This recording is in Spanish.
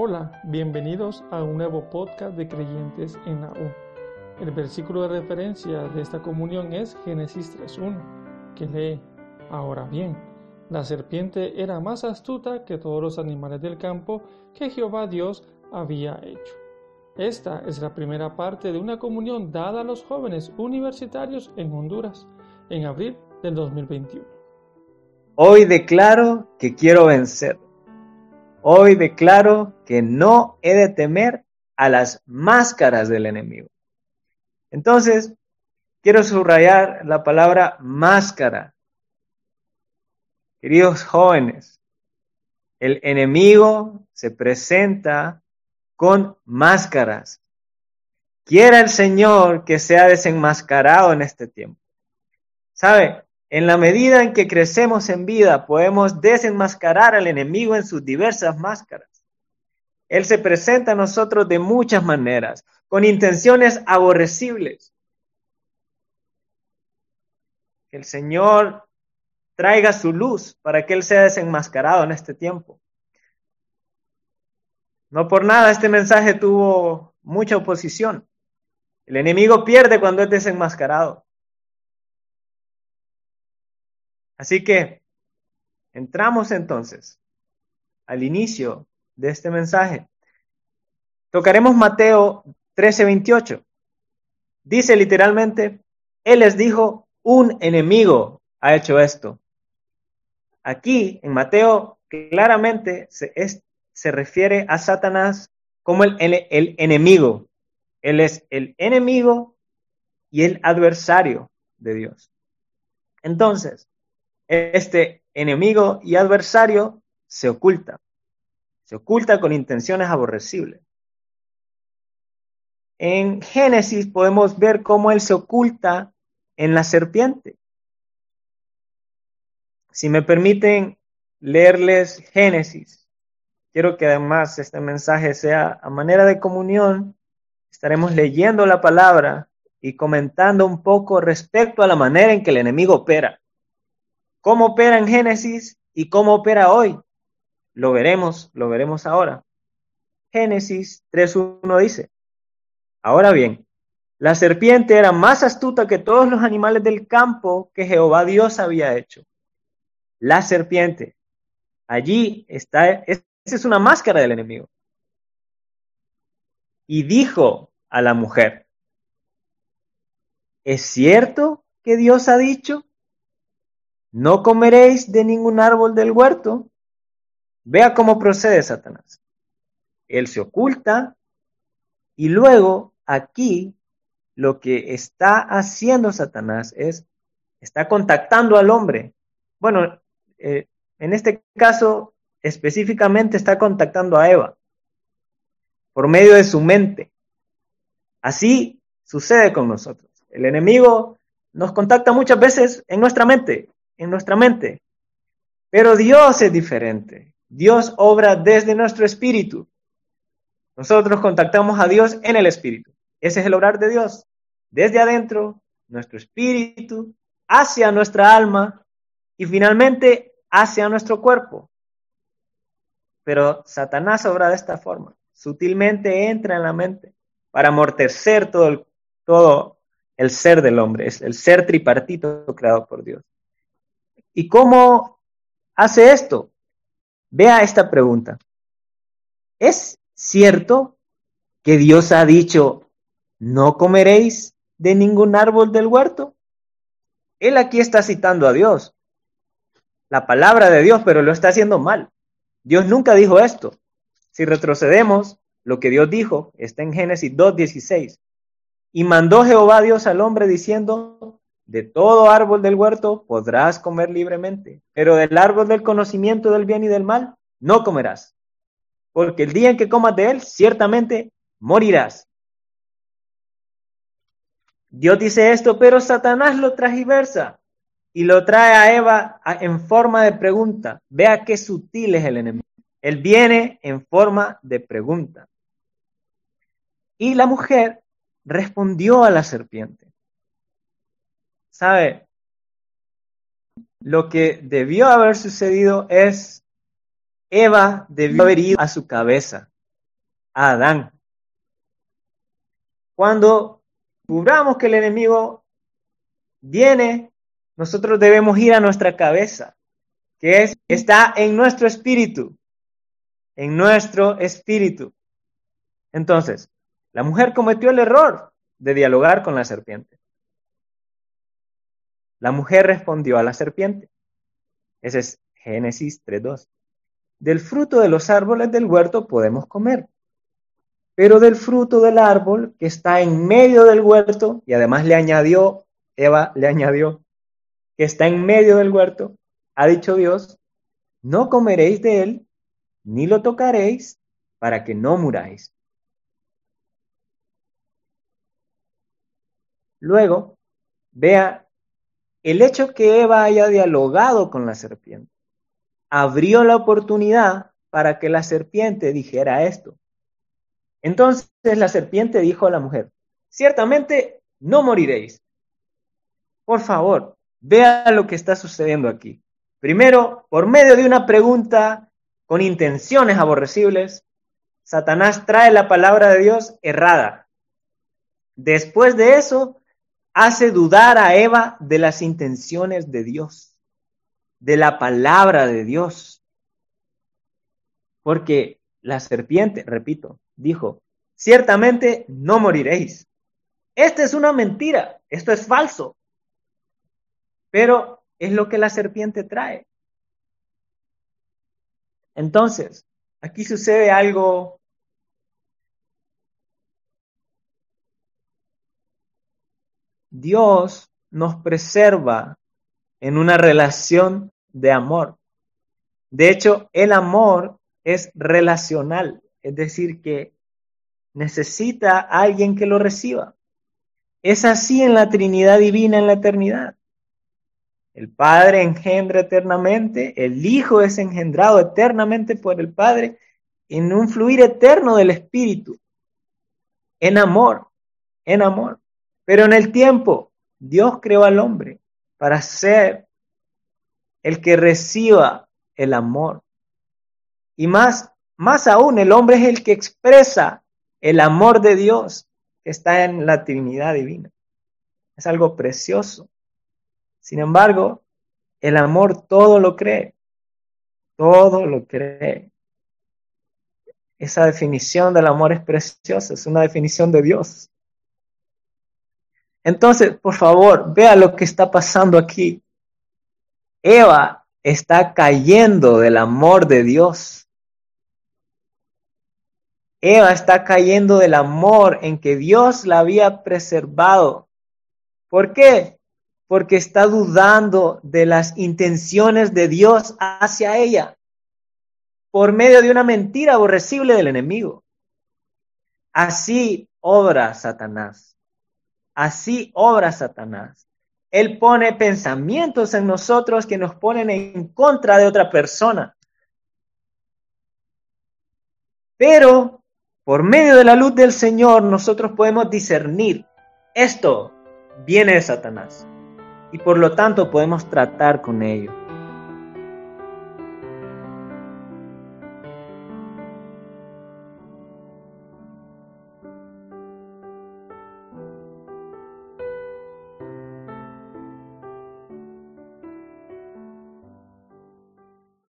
Hola, bienvenidos a un nuevo podcast de creyentes en la U. El versículo de referencia de esta comunión es Génesis 3.1, que lee, Ahora bien, la serpiente era más astuta que todos los animales del campo que Jehová Dios había hecho. Esta es la primera parte de una comunión dada a los jóvenes universitarios en Honduras en abril del 2021. Hoy declaro que quiero vencer. Hoy declaro que no he de temer a las máscaras del enemigo. Entonces, quiero subrayar la palabra máscara. Queridos jóvenes, el enemigo se presenta con máscaras. Quiera el Señor que sea desenmascarado en este tiempo. ¿Sabe? En la medida en que crecemos en vida, podemos desenmascarar al enemigo en sus diversas máscaras. Él se presenta a nosotros de muchas maneras, con intenciones aborrecibles. Que el Señor traiga su luz para que Él sea desenmascarado en este tiempo. No por nada este mensaje tuvo mucha oposición. El enemigo pierde cuando es desenmascarado. Así que entramos entonces al inicio de este mensaje. Tocaremos Mateo 13:28. Dice literalmente, Él les dijo, un enemigo ha hecho esto. Aquí en Mateo claramente se, se refiere a Satanás como el, el enemigo. Él es el enemigo y el adversario de Dios. Entonces, este enemigo y adversario se oculta. Se oculta con intenciones aborrecibles. En Génesis podemos ver cómo él se oculta en la serpiente. Si me permiten leerles Génesis, quiero que además este mensaje sea a manera de comunión. Estaremos leyendo la palabra y comentando un poco respecto a la manera en que el enemigo opera. ¿Cómo opera en Génesis y cómo opera hoy? Lo veremos, lo veremos ahora. Génesis 3.1 dice, ahora bien, la serpiente era más astuta que todos los animales del campo que Jehová Dios había hecho. La serpiente. Allí está, esa es una máscara del enemigo. Y dijo a la mujer, ¿es cierto que Dios ha dicho? No comeréis de ningún árbol del huerto. Vea cómo procede Satanás. Él se oculta y luego aquí lo que está haciendo Satanás es, está contactando al hombre. Bueno, eh, en este caso específicamente está contactando a Eva por medio de su mente. Así sucede con nosotros. El enemigo nos contacta muchas veces en nuestra mente en nuestra mente. Pero Dios es diferente. Dios obra desde nuestro espíritu. Nosotros contactamos a Dios en el espíritu. Ese es el obrar de Dios. Desde adentro, nuestro espíritu, hacia nuestra alma y finalmente hacia nuestro cuerpo. Pero Satanás obra de esta forma. Sutilmente entra en la mente para amortecer todo el, todo el ser del hombre. Es el ser tripartito creado por Dios. ¿Y cómo hace esto? Vea esta pregunta. ¿Es cierto que Dios ha dicho, no comeréis de ningún árbol del huerto? Él aquí está citando a Dios, la palabra de Dios, pero lo está haciendo mal. Dios nunca dijo esto. Si retrocedemos, lo que Dios dijo está en Génesis 2.16. Y mandó Jehová Dios al hombre diciendo, de todo árbol del huerto podrás comer libremente, pero del árbol del conocimiento del bien y del mal no comerás, porque el día en que comas de él, ciertamente morirás. Dios dice esto, pero Satanás lo tragiversa y lo trae a Eva en forma de pregunta. Vea qué sutil es el enemigo. Él viene en forma de pregunta. Y la mujer respondió a la serpiente. ¿Sabe? Lo que debió haber sucedido es, Eva debió haber ido a su cabeza a Adán. Cuando cubramos que el enemigo viene, nosotros debemos ir a nuestra cabeza, que es, está en nuestro espíritu, en nuestro espíritu. Entonces, la mujer cometió el error de dialogar con la serpiente. La mujer respondió a la serpiente. Ese es Génesis 3.2. Del fruto de los árboles del huerto podemos comer, pero del fruto del árbol que está en medio del huerto, y además le añadió, Eva le añadió, que está en medio del huerto, ha dicho Dios, no comeréis de él, ni lo tocaréis, para que no muráis. Luego, vea el hecho que Eva haya dialogado con la serpiente abrió la oportunidad para que la serpiente dijera esto. Entonces la serpiente dijo a la mujer, ciertamente no moriréis. Por favor, vea lo que está sucediendo aquí. Primero, por medio de una pregunta con intenciones aborrecibles, Satanás trae la palabra de Dios errada. Después de eso, hace dudar a Eva de las intenciones de Dios de la palabra de Dios. Porque la serpiente, repito, dijo, ciertamente no moriréis. Esta es una mentira, esto es falso. Pero es lo que la serpiente trae. Entonces, aquí sucede algo Dios nos preserva en una relación de amor. De hecho, el amor es relacional, es decir, que necesita a alguien que lo reciba. Es así en la Trinidad Divina en la eternidad. El Padre engendra eternamente, el Hijo es engendrado eternamente por el Padre en un fluir eterno del Espíritu, en amor, en amor. Pero en el tiempo, Dios creó al hombre para ser el que reciba el amor. Y más, más aún, el hombre es el que expresa el amor de Dios que está en la Trinidad Divina. Es algo precioso. Sin embargo, el amor todo lo cree. Todo lo cree. Esa definición del amor es preciosa, es una definición de Dios. Entonces, por favor, vea lo que está pasando aquí. Eva está cayendo del amor de Dios. Eva está cayendo del amor en que Dios la había preservado. ¿Por qué? Porque está dudando de las intenciones de Dios hacia ella por medio de una mentira aborrecible del enemigo. Así obra Satanás. Así obra Satanás. Él pone pensamientos en nosotros que nos ponen en contra de otra persona. Pero por medio de la luz del Señor nosotros podemos discernir esto viene de Satanás y por lo tanto podemos tratar con ello.